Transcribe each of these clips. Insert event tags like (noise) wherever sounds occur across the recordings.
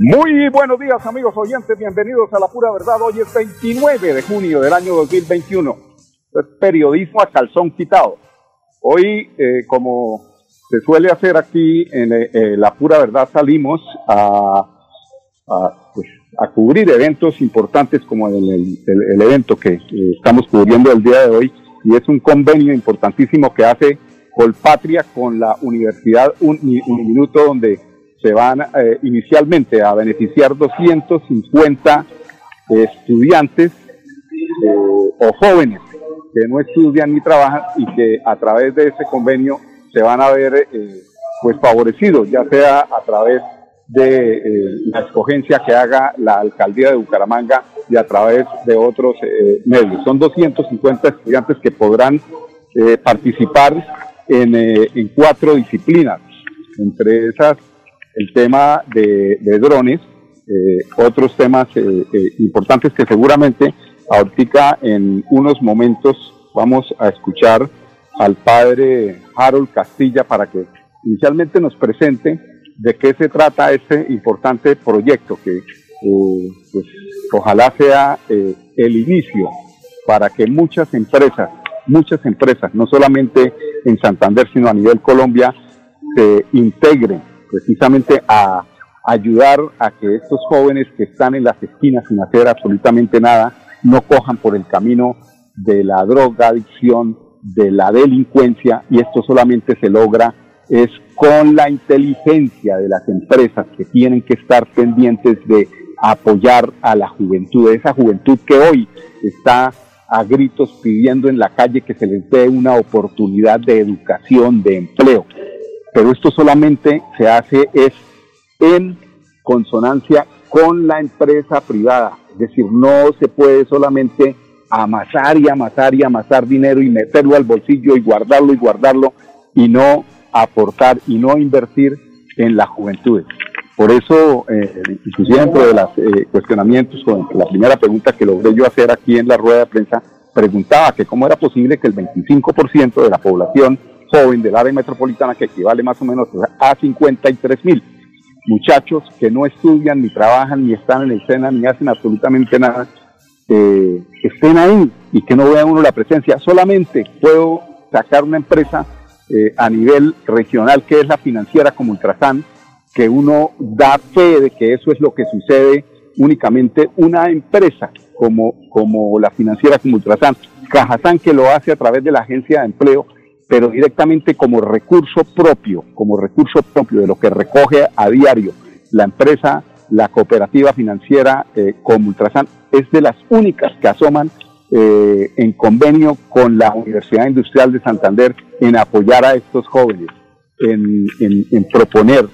Muy buenos días amigos oyentes, bienvenidos a La Pura Verdad. Hoy es 29 de junio del año 2021. Es periodismo a calzón quitado. Hoy, eh, como se suele hacer aquí en eh, eh, La Pura Verdad, salimos a, pues, a, cubrir eventos importantes como el, el, evento que estamos cubriendo el día de hoy y es un convenio importantísimo que hace Colpatria con la Universidad Un, Minuto donde se van eh, inicialmente a beneficiar 250 estudiantes eh, o jóvenes que no estudian ni trabajan y que a través de ese convenio se van a ver eh, pues favorecidos, ya sea a través de la escogencia que haga la alcaldía de Bucaramanga y a través de otros medios. Son 250 estudiantes que podrán participar en, en cuatro disciplinas, entre esas el tema de, drones, eh, otros temas eh, eh, importantes que seguramente ahorita en unos momentos vamos a escuchar al padre Harold Castilla para que inicialmente nos presente de qué se trata este importante proyecto que pues, ojalá sea el inicio para que muchas empresas, muchas empresas, no solamente en Santander, sino a nivel Colombia, se integren precisamente a ayudar a que estos jóvenes que están en las esquinas sin hacer absolutamente nada no cojan por el camino de la droga adicción, de la delincuencia y esto solamente se logra es con la inteligencia de las empresas que tienen que estar pendientes de apoyar a la juventud, esa juventud que hoy está a gritos pidiendo en la calle que se les dé una oportunidad de educación, de empleo pero esto solamente se hace es en consonancia con la empresa privada, es decir, no se puede solamente amasar y amasar y amasar dinero y meterlo al bolsillo y guardarlo y guardarlo y no aportar y no invertir en la juventud. Por eso, eh, inclusive dentro de los eh, cuestionamientos, con la primera pregunta que logré yo hacer aquí en la rueda de prensa, preguntaba que cómo era posible que el 25% de la población joven del área metropolitana que equivale más o menos a 53 mil muchachos que no estudian, ni trabajan, ni están en el SENA, ni hacen absolutamente nada, eh, estén ahí y que no vean uno la presencia. Solamente puedo sacar una empresa eh, a nivel regional que es la financiera como Ultrasan, que uno da fe de que eso es lo que sucede únicamente una empresa como, como la financiera como Ultrasan, Cajazán que lo hace a través de la agencia de empleo, pero directamente como recurso propio, como recurso propio de lo que recoge a diario la empresa, la cooperativa financiera eh, como Ultrasan, es de las únicas que asoman eh, en convenio con la Universidad Industrial de Santander en apoyar a estos jóvenes, en, en proponer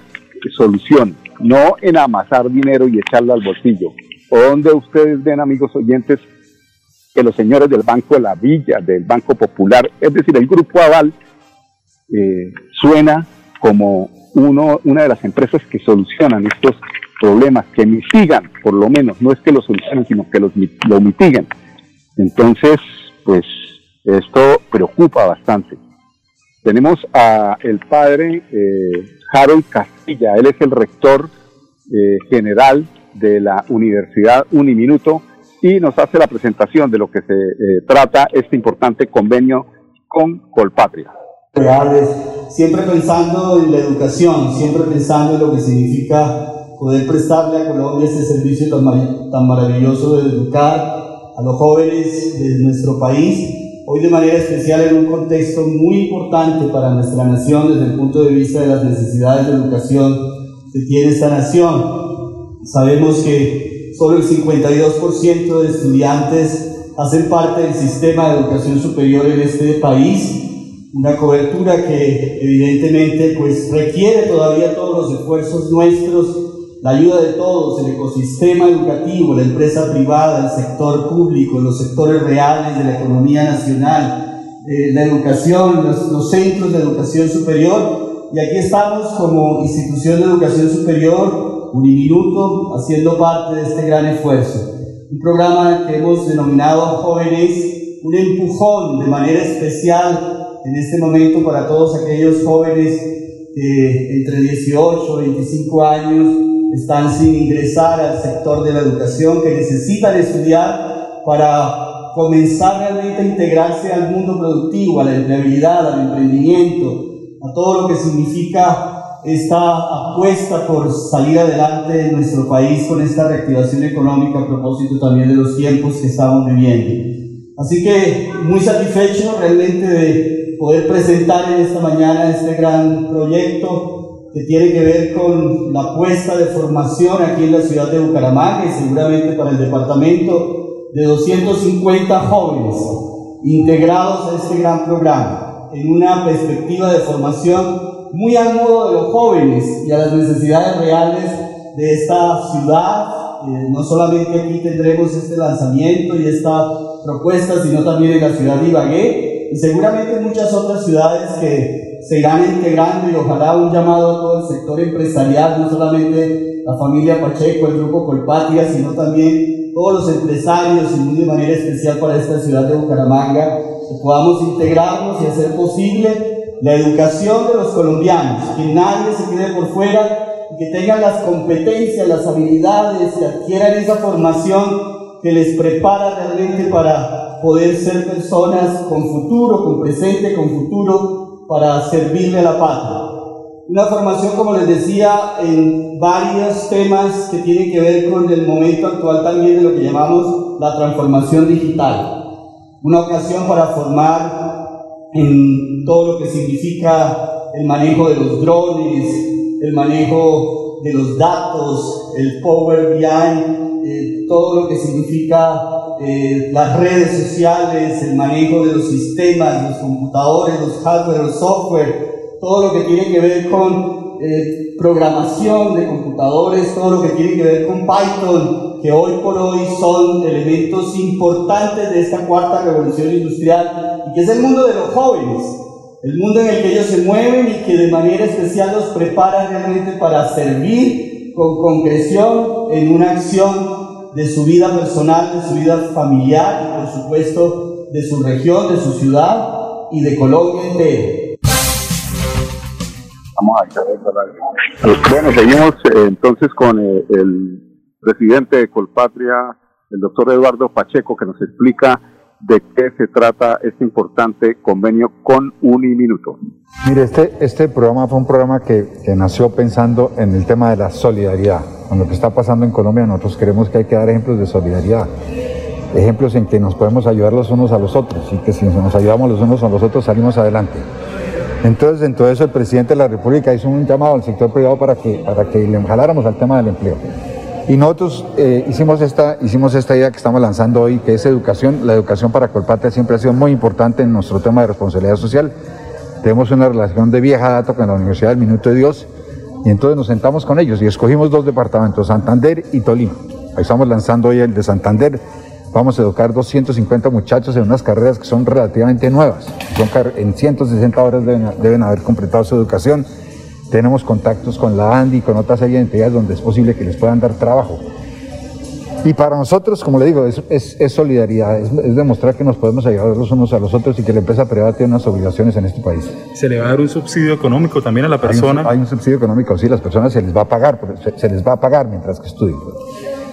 solución, no en amasar dinero y echarlo al bolsillo. ¿O donde ustedes ven, amigos oyentes, que los señores del Banco de la Villa, del Banco Popular, es decir, el Grupo Aval, eh, suena como uno, una de las empresas que solucionan estos problemas, que mitigan, por lo menos, no es que los solucionen, sino que los, lo mitiguen. Entonces, pues esto preocupa bastante. Tenemos a el padre eh, Harold Castilla, él es el rector eh, general de la Universidad Uniminuto, y nos hace la presentación de lo que se eh, trata este importante convenio con Colpatria. Siempre pensando en la educación, siempre pensando en lo que significa poder prestarle a Colombia este servicio tan, tan maravilloso de educar a los jóvenes de nuestro país, hoy de manera especial en un contexto muy importante para nuestra nación desde el punto de vista de las necesidades de educación que tiene esta nación. Sabemos que solo el 52% de estudiantes hacen parte del sistema de educación superior en este país, una cobertura que evidentemente pues requiere todavía todos los esfuerzos nuestros la ayuda de todos, el ecosistema educativo, la empresa privada, el sector público, los sectores reales de la economía nacional, eh, la educación, los, los centros de educación superior. Y aquí estamos como institución de educación superior, Uniminuto, haciendo parte de este gran esfuerzo. Un programa que hemos denominado Jóvenes, un empujón de manera especial en este momento para todos aquellos jóvenes que entre 18 y 25 años están sin ingresar al sector de la educación, que necesitan estudiar para comenzar realmente a integrarse al mundo productivo, a la empleabilidad, al emprendimiento, a todo lo que significa esta apuesta por salir adelante en nuestro país con esta reactivación económica a propósito también de los tiempos que estamos viviendo. Así que muy satisfecho realmente de poder presentar en esta mañana este gran proyecto que tiene que ver con la apuesta de formación aquí en la ciudad de Bucaramanga y seguramente para el departamento de 250 jóvenes integrados a este gran programa en una perspectiva de formación muy al modo de los jóvenes y a las necesidades reales de esta ciudad. Eh, no solamente aquí tendremos este lanzamiento y esta propuesta, sino también en la ciudad de Ibagué y seguramente en muchas otras ciudades que se irán integrando y ojalá un llamado a todo el sector empresarial, no solamente la familia Pacheco, el grupo Colpatria, sino también todos los empresarios y muy de manera especial para esta ciudad de Bucaramanga, que podamos integrarnos y hacer posible la educación de los colombianos, que nadie se quede por fuera que tengan las competencias, las habilidades, que adquieran esa formación que les prepara realmente para poder ser personas con futuro, con presente, con futuro, para servirle a la patria. Una formación, como les decía, en varios temas que tienen que ver con el momento actual también de lo que llamamos la transformación digital. Una ocasión para formar en todo lo que significa el manejo de los drones, el manejo de los datos, el Power BI, eh, todo lo que significa eh, las redes sociales, el manejo de los sistemas, los computadores, los hardware, los software, todo lo que tiene que ver con eh, programación de computadores, todo lo que tiene que ver con Python, que hoy por hoy son elementos importantes de esta cuarta revolución industrial y que es el mundo de los jóvenes, el mundo en el que ellos se mueven y que de manera especial los prepara realmente para servir con concreción en una acción de su vida personal, de su vida familiar y por supuesto de su región, de su ciudad y de Colombia entera. Bueno, seguimos eh, entonces con eh, el presidente de Colpatria, el doctor Eduardo Pacheco, que nos explica de qué se trata este importante convenio con Uniminuto. Mire, este, este programa fue un programa que, nació pensando en el tema de la solidaridad. Con lo que está pasando en Colombia, nosotros queremos que hay que dar ejemplos de solidaridad. Ejemplos en que nos podemos ayudar los unos a los otros y que si nos ayudamos los unos a los otros salimos adelante. Entonces, en todo eso, el presidente de la República hizo un llamado al sector privado para que, para que le jaláramos al tema del empleo. Y nosotros eh, hicimos, esta, hicimos esta idea que estamos lanzando hoy, que es educación. La educación para Colpatria siempre ha sido muy importante en nuestro tema de responsabilidad social. Tenemos una relación de vieja data con la Universidad del Minuto de Dios y entonces nos sentamos con ellos y escogimos dos departamentos, Santander y Tolima. Ahí estamos lanzando hoy el de Santander Vamos a educar 250 muchachos en unas carreras que son relativamente nuevas. Son en 160 horas deben, haber completado su educación. Tenemos contactos con la ANDI y con otra serie de entidades donde es posible que les puedan dar trabajo. Y para nosotros, como le digo, es, solidaridad, es, demostrar que nos podemos ayudar los unos a los otros y que la empresa privada tiene unas obligaciones en este país. ¿Se le va a dar un subsidio económico también a la persona? Hay un, subsidio económico, sí, las personas se les va a pagar, se, se les va a pagar mientras que estudien.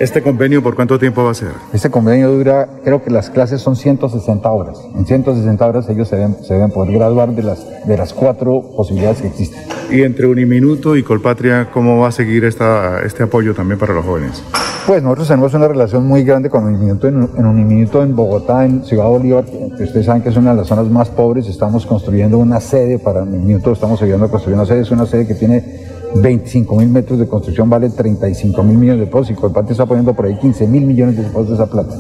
¿Este convenio por cuánto tiempo va a ser? Este convenio dura, creo que las clases son 160 horas. En 160 horas ellos se deben, se deben poder graduar de las, de las cuatro posibilidades que existen. ¿Y entre Uniminuto y Colpatria, cómo va a seguir esta, este apoyo también para los jóvenes? Pues nosotros tenemos una relación muy grande con Uniminuto en, en Uniminuto en Bogotá, en Ciudad Bolívar, que ustedes saben que es una de las zonas más pobres. Estamos construyendo una sede para Uniminuto, estamos ayudando a construir una sede. Es una sede que tiene 25 mil metros de construcción vale 35 mil millones de pesos y Colpatria está poniendo por ahí 15 mil millones de pesos de esa plata.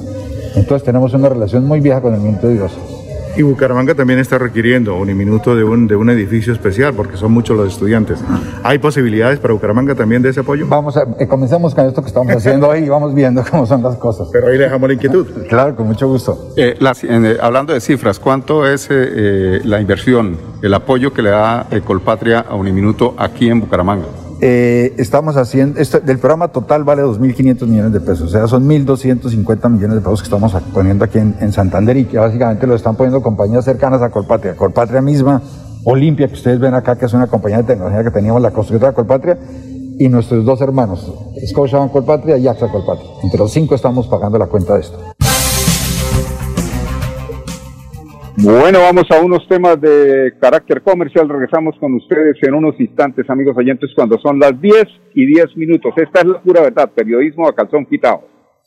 Entonces tenemos una relación muy vieja con el movimiento de Dios. Y Bucaramanga también está requiriendo un minuto de un, de un edificio especial porque son muchos los estudiantes. ¿Hay posibilidades para Bucaramanga también de ese apoyo? Vamos a, eh, comencemos con esto que estamos haciendo hoy y vamos viendo (laughs) cómo son las cosas. Pero ahí le dejamos la inquietud. Claro, con mucho gusto. Eh, las- en, eh, hablando de cifras, ¿cuánto es eh, eh, la inversión, el apoyo que le da eh, Colpatria a Uniminuto aquí en Bucaramanga? Eh, estamos haciendo, esto, del programa total vale 2.500 millones de pesos, o sea, son 1.250 millones de pesos que estamos poniendo aquí en, en Santander y que básicamente lo están poniendo compañías cercanas a Colpatria. Colpatria misma, Olimpia, que ustedes ven acá, que es una compañía de tecnología que teníamos, la constructora de Colpatria, y nuestros dos hermanos, Scotiabank Colpatria y AXA Colpatria. Entre los cinco estamos pagando la cuenta de esto. Bueno, vamos a unos temas de carácter comercial. Regresamos con ustedes en unos instantes, amigos oyentes, cuando son las 10 y 10 minutos. Esta es la pura verdad, periodismo a calzón quitado.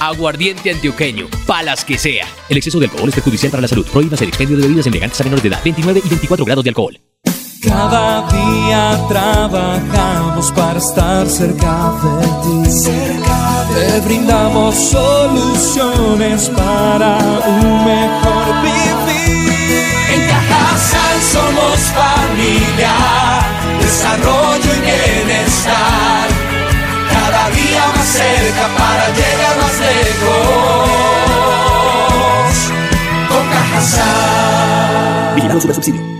Aguardiente antioqueño, palas que sea. El exceso de alcohol es perjudicial para la salud. Prohíbas el expendio de bebidas elegantes a menores de edad. 29 y 24 grados de alcohol. Cada día trabajamos para estar cerca de ti. Te brindamos soluciones para un mejor vivir. En Cajasal somos familia, desarrollo y bienestar. Cada día más cerca para llegar Cajasal. Vigilado sobre subsidio.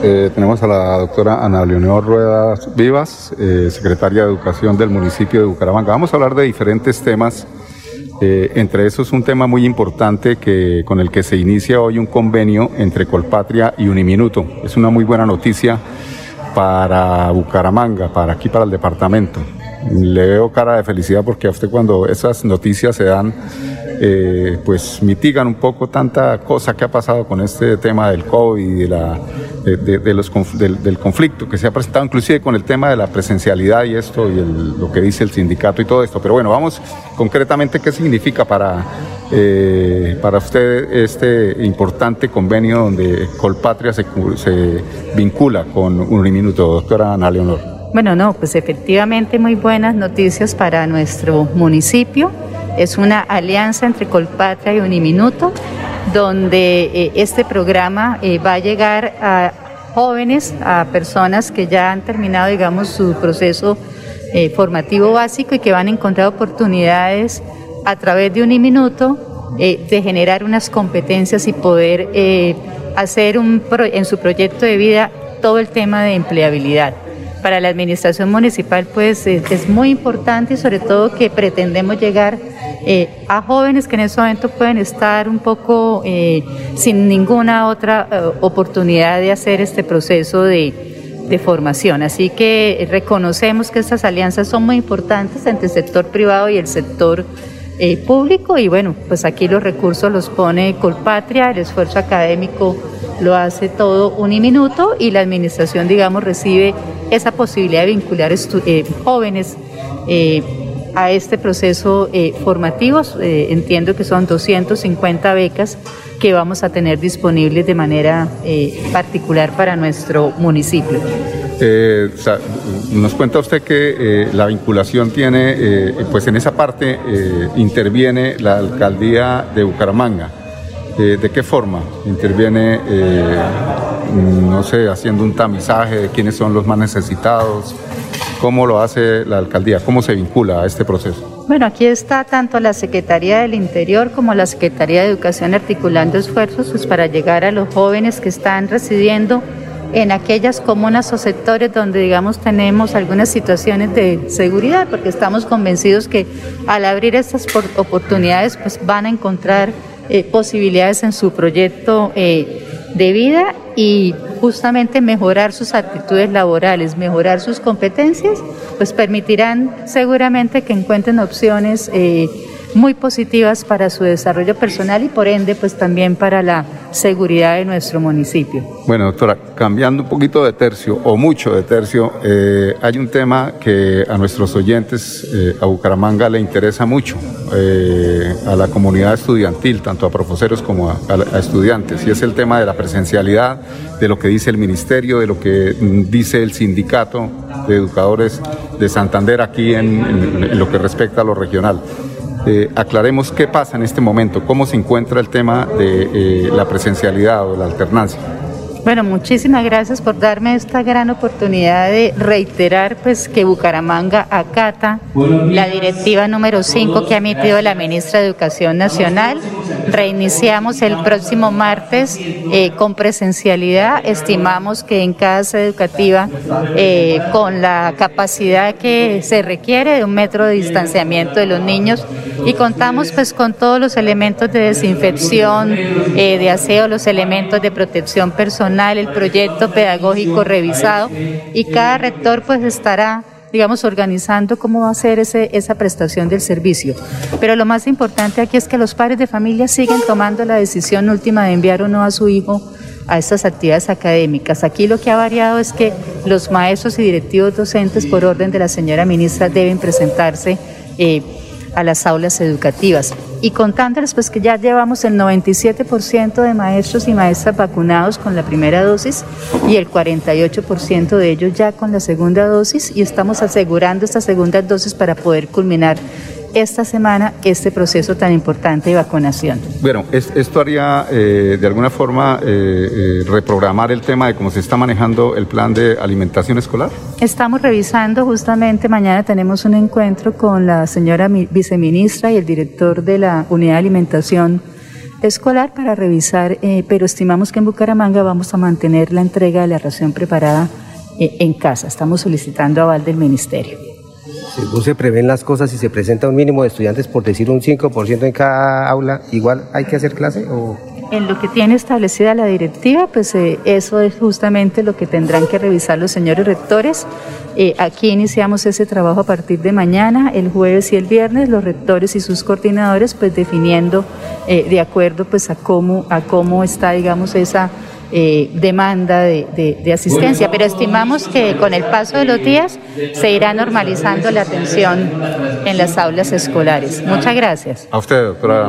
Eh, tenemos a la doctora Ana Leonor Ruedas Vivas, eh, secretaria de Educación del municipio de Bucaramanga. Vamos a hablar de diferentes temas. Eh, entre esos un tema muy importante que, con el que se inicia hoy un convenio entre Colpatria y Uniminuto. Es una muy buena noticia para Bucaramanga, para aquí, para el departamento. Le veo cara de felicidad porque a usted cuando esas noticias se dan, eh, pues mitigan un poco tanta cosa que ha pasado con este tema del COVID y de la, del, conflicto que se ha presentado, inclusive con el tema de la presencialidad y esto, y el- lo que dice el sindicato y todo esto. Pero bueno, vamos concretamente qué significa para, eh, para usted este importante convenio donde Colpatria se, se vincula con Uniminuto, doctora Ana Leonor. Bueno, no, pues efectivamente muy buenas noticias para nuestro municipio. Es una alianza entre Colpatria y Uniminuto, donde eh, este programa eh, va a llegar a jóvenes, a personas que ya han terminado, digamos, su proceso eh, formativo básico y que van a encontrar oportunidades a través de Uniminuto de generar unas competencias y poder hacer un en su proyecto de vida todo el tema de empleabilidad. Para la administración municipal pues es, muy importante y sobre todo que pretendemos llegar eh, a jóvenes que en ese momento pueden estar un poco sin ninguna otra oportunidad de hacer este proceso de, de formación. Así que reconocemos que estas alianzas son muy importantes entre el sector privado y el sector eh, público y bueno, pues aquí los recursos los pone Colpatria, el esfuerzo académico lo hace todo un minuto y la administración, digamos, recibe esa posibilidad de vincular eh, jóvenes eh, a este proceso formativo. entiendo que son 250 becas que vamos a tener disponibles de manera particular para nuestro municipio. Eh, nos cuenta usted que eh, la vinculación tiene, eh, pues en esa parte interviene la alcaldía de Bucaramanga. ¿De qué forma interviene, no sé, haciendo un tamizaje de quiénes son los más necesitados? ¿Cómo lo hace la alcaldía? ¿Cómo se vincula a este proceso? Bueno, aquí está tanto la Secretaría del Interior como la Secretaría de Educación articulando esfuerzos pues, para llegar a los jóvenes que están residiendo en aquellas comunas o sectores donde, digamos, tenemos algunas situaciones de seguridad, porque estamos convencidos que al abrir estas oportunidades, pues van a encontrar eh, posibilidades en su proyecto eh, de vida y justamente mejorar sus actitudes laborales, mejorar sus competencias, pues permitirán seguramente que encuentren opciones. Eh, muy positivas para su desarrollo personal y por ende pues también para la seguridad de nuestro municipio. Bueno, doctora, cambiando un poquito de tercio o mucho de tercio, eh, hay un tema que a nuestros oyentes, eh, a Bucaramanga le interesa mucho, eh, a la comunidad estudiantil, tanto a profesores como a, estudiantes, y es el tema de la presencialidad, de lo que dice el ministerio, de lo que mm, dice el sindicato de educadores de Santander aquí en lo que respecta a lo regional. Eh, aclaremos qué pasa en este momento, cómo se encuentra el tema de eh, la presencialidad o la alternancia. Bueno, muchísimas gracias por darme esta gran oportunidad de reiterar pues que Bucaramanga acata la directiva número 5 que ha emitido la ministra de Educación Nacional. Reiniciamos el próximo martes eh, con presencialidad. Estimamos que en cada sede educativa, eh, con la capacidad que se requiere de un metro de distanciamiento de los niños, y contamos pues con todos los elementos de desinfección, eh, de aseo, los elementos de protección personal, el proyecto pedagógico revisado y cada rector pues estará digamos, organizando cómo va a ser ese, esa prestación del servicio. Pero lo más importante aquí es que los padres de familia siguen tomando la decisión última de enviar o no a su hijo a estas actividades académicas. Aquí lo que ha variado es que los maestros y directivos docentes, por orden de la señora ministra, deben presentarse eh, a las aulas educativas. Y contándoles pues que ya llevamos el 97% de maestros y maestras vacunados con la primera dosis y el 48% de ellos ya con la segunda dosis y estamos asegurando estas segundas dosis para poder culminar esta semana este proceso tan importante de vacunación. Bueno, ¿esto haría eh, de alguna forma eh, eh, reprogramar el tema de cómo se está manejando el plan de alimentación escolar? Estamos revisando, justamente mañana tenemos un encuentro con la señora viceministra y el director de la unidad de alimentación escolar para revisar, pero estimamos que en Bucaramanga vamos a mantener la entrega de la ración preparada en casa. Estamos solicitando aval del ministerio no se prevén las cosas y se presenta un mínimo de estudiantes, por decir un 5% en cada aula, igual hay que hacer clase o... En lo que tiene establecida la directiva, pues eh, eso es justamente lo que tendrán que revisar los señores rectores. Eh, aquí iniciamos ese trabajo a partir de mañana, el jueves y el viernes, los rectores y sus coordinadores, pues definiendo eh, de acuerdo pues a cómo, a cómo está, digamos, esa eh, demanda de, asistencia, pero estimamos que con el paso de los días se irá normalizando la atención en las aulas escolares. Muchas gracias. A usted, doctora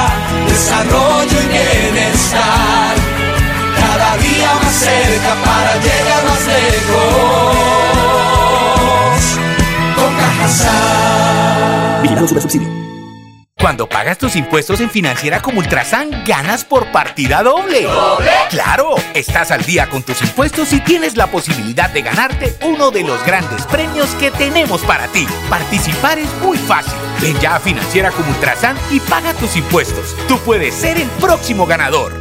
Vigilado Super Subsidio. Cuando pagas tus impuestos en Financiera como Ultrasan, ganas por partida doble. ¿Doble? ¡Claro! Estás al día con tus impuestos y tienes la posibilidad de ganarte uno de los grandes premios que tenemos para ti. Participar es muy fácil. Ven ya a Financiera como Ultrasan y paga tus impuestos. Tú puedes ser el próximo ganador.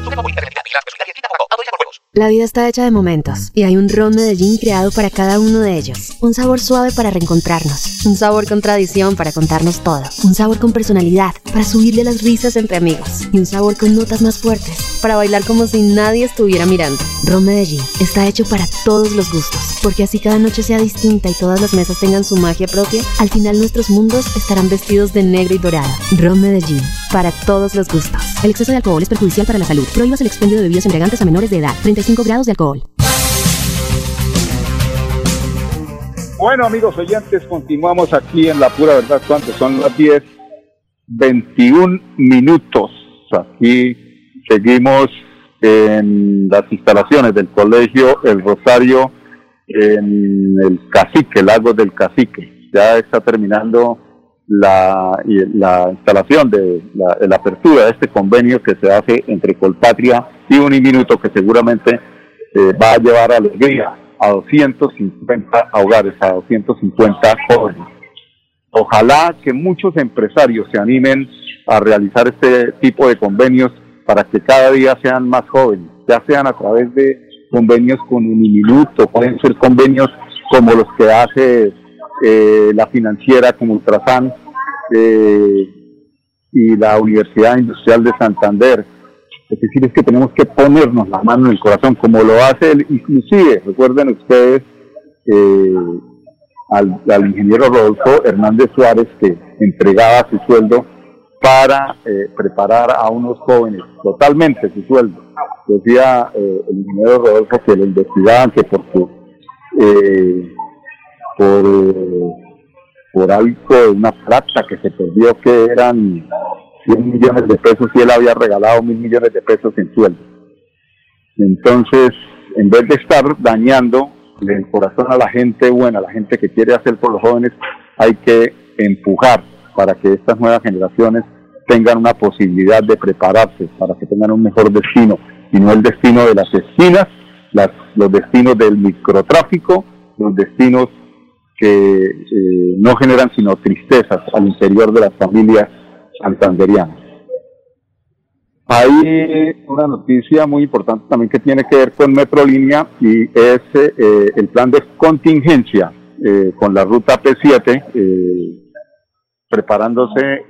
La vida está hecha de momentos y hay un ron Medellín creado para cada uno de ellos. Un sabor suave para reencontrarnos, un sabor con tradición para contarnos todo, un sabor con personalidad para subirle las risas entre amigos y un sabor con notas más fuertes para bailar como si nadie estuviera mirando. Ron Medellín está hecho para todos los gustos, porque así cada noche sea distinta y todas las mesas tengan su magia propia, al final nuestros mundos estarán vestidos de negro y dorado. Ron Medellín, para todos los gustos. El exceso de alcohol es perjudicial para la salud. Prohíbas el expendio de bebidas embriagantes a menores de edad. 35 grados de alcohol. Bueno, amigos oyentes, continuamos aquí en La Pura Verdad. ¿Cuántos? Son las 10, 21 minutos. Aquí seguimos en las instalaciones del Colegio El Rosario en el Cacique, Lago del Cacique. Ya está terminando la, la instalación de la, apertura de este convenio que se hace entre Colpatria y Uniminuto, que seguramente eh, va a llevar alegría a 250 hogares, a 250 jóvenes. Ojalá que muchos empresarios se animen a realizar este tipo de convenios para que cada día sean más jóvenes, ya sean a través de convenios con Uniminuto, pueden ser convenios como los que hace eh, la financiera como Ultrasan eh, y la Universidad Industrial de Santander. Es decir, es que tenemos que ponernos la mano en el corazón, como lo hace el, inclusive, recuerden ustedes, eh, al, ingeniero Rodolfo Hernández Suárez, que entregaba su sueldo para preparar a unos jóvenes, totalmente su sueldo. Decía el ingeniero Rodolfo que lo investigaban que porque por, por algo una plata que se perdió que eran 100 millones de pesos y él había regalado mil millones de pesos en sueldo. Entonces, en vez de estar dañando el corazón a la gente buena, a la gente que quiere hacer por los jóvenes, hay que empujar para que estas nuevas generaciones tengan una posibilidad de prepararse, para que tengan un mejor destino, y no el destino de las esquinas, los destinos del microtráfico, los destinos que eh, no generan sino tristezas al interior de las familias santanderianas. Hay una noticia muy importante también que tiene que ver con Metrolínea y es eh, el plan de contingencia eh, con la ruta P7, eh, preparándose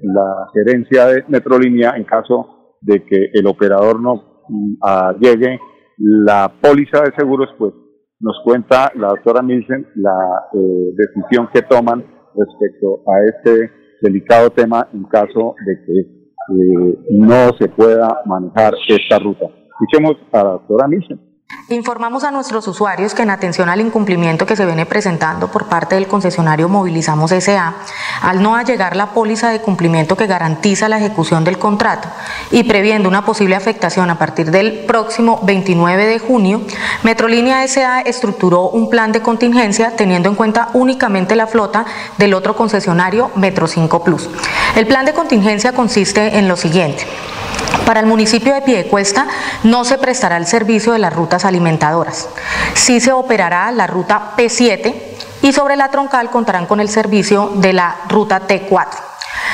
la gerencia de Metrolínea en caso de que el operador no mm, llegue la póliza de seguros, pues nos cuenta la doctora Milsen la eh, decisión que toman respecto a este delicado tema en caso de que eh, no se pueda manejar esta ruta. Escuchemos a la doctora Milsen. Informamos a nuestros usuarios que en atención al incumplimiento que se viene presentando por parte del concesionario Movilizamos SA, al no allegar la póliza de cumplimiento que garantiza la ejecución del contrato y previendo una posible afectación a partir del próximo 29 de junio, Metrolínea SA estructuró un plan de contingencia teniendo en cuenta únicamente la flota del otro concesionario Metro 5 Plus. El plan de contingencia consiste en lo siguiente. Para el municipio de Piedecuesta no se prestará el servicio de las rutas alimentadoras. Sí se operará la ruta P7 y sobre la troncal contarán con el servicio de la ruta T4.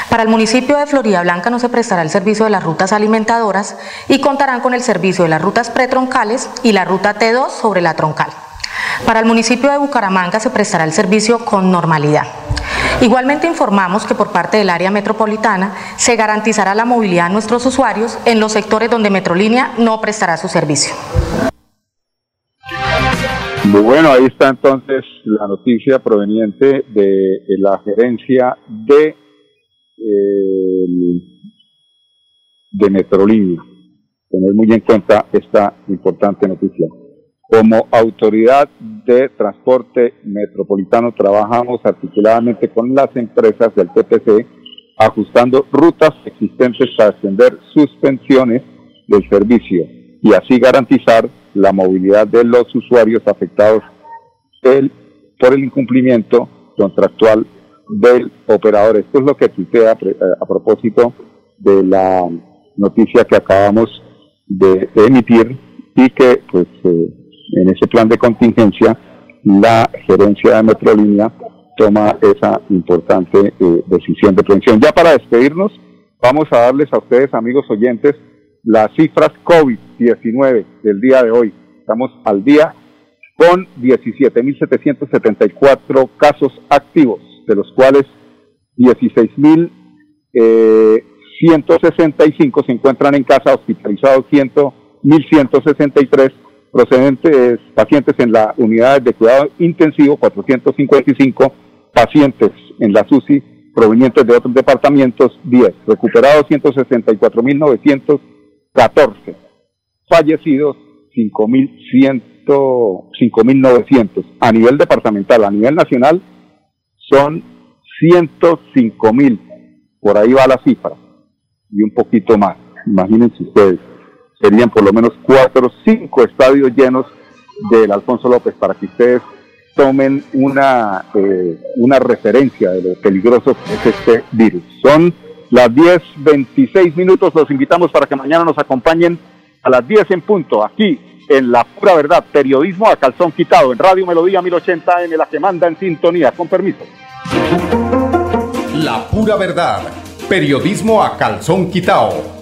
Para el municipio de Florida Blanca no se prestará el servicio de las rutas alimentadoras y contarán con el servicio de las rutas pretroncales y la ruta T2 sobre la troncal. Para el municipio de Bucaramanga se prestará el servicio con normalidad. Igualmente informamos que por parte del área metropolitana se garantizará la movilidad de nuestros usuarios en los sectores donde Metrolínea no prestará su servicio. Muy bueno, ahí está entonces la noticia proveniente de la gerencia de, eh, de Metrolínea. Tener muy en cuenta esta importante noticia. Como autoridad de transporte metropolitano trabajamos articuladamente con las empresas del TPC ajustando rutas existentes para extender suspensiones del servicio y así garantizar la movilidad de los usuarios afectados por el incumplimiento contractual del operador. Esto es lo que tuitea eh, a, propósito de la noticia que acabamos de, emitir y que pues eh, en ese plan de contingencia, la gerencia de Metrolínea toma esa importante eh, decisión de prevención. Ya para despedirnos, vamos a darles a ustedes, amigos oyentes, las cifras COVID-19 del día de hoy. Estamos al día con 17.774 casos activos, de los cuales 16.165 se encuentran en casa, hospitalizados 1.163 procedentes pacientes en la unidad de cuidado intensivo, 455 pacientes en la SUSI provenientes de otros departamentos, 10, recuperados 164.914, fallecidos 5.900. A nivel departamental, a nivel nacional son 105.000, por ahí va la cifra, y un poquito más, imagínense ustedes serían por lo menos cuatro o cinco estadios llenos del Alfonso López para que ustedes tomen una, eh, una referencia de lo peligroso que es este virus. Son las 10.26 minutos, los invitamos para que mañana nos acompañen a las 10 en punto, aquí en La Pura Verdad, periodismo a calzón quitado, en Radio Melodía 1080 en la que manda en sintonía, con permiso. La Pura Verdad, periodismo a calzón quitado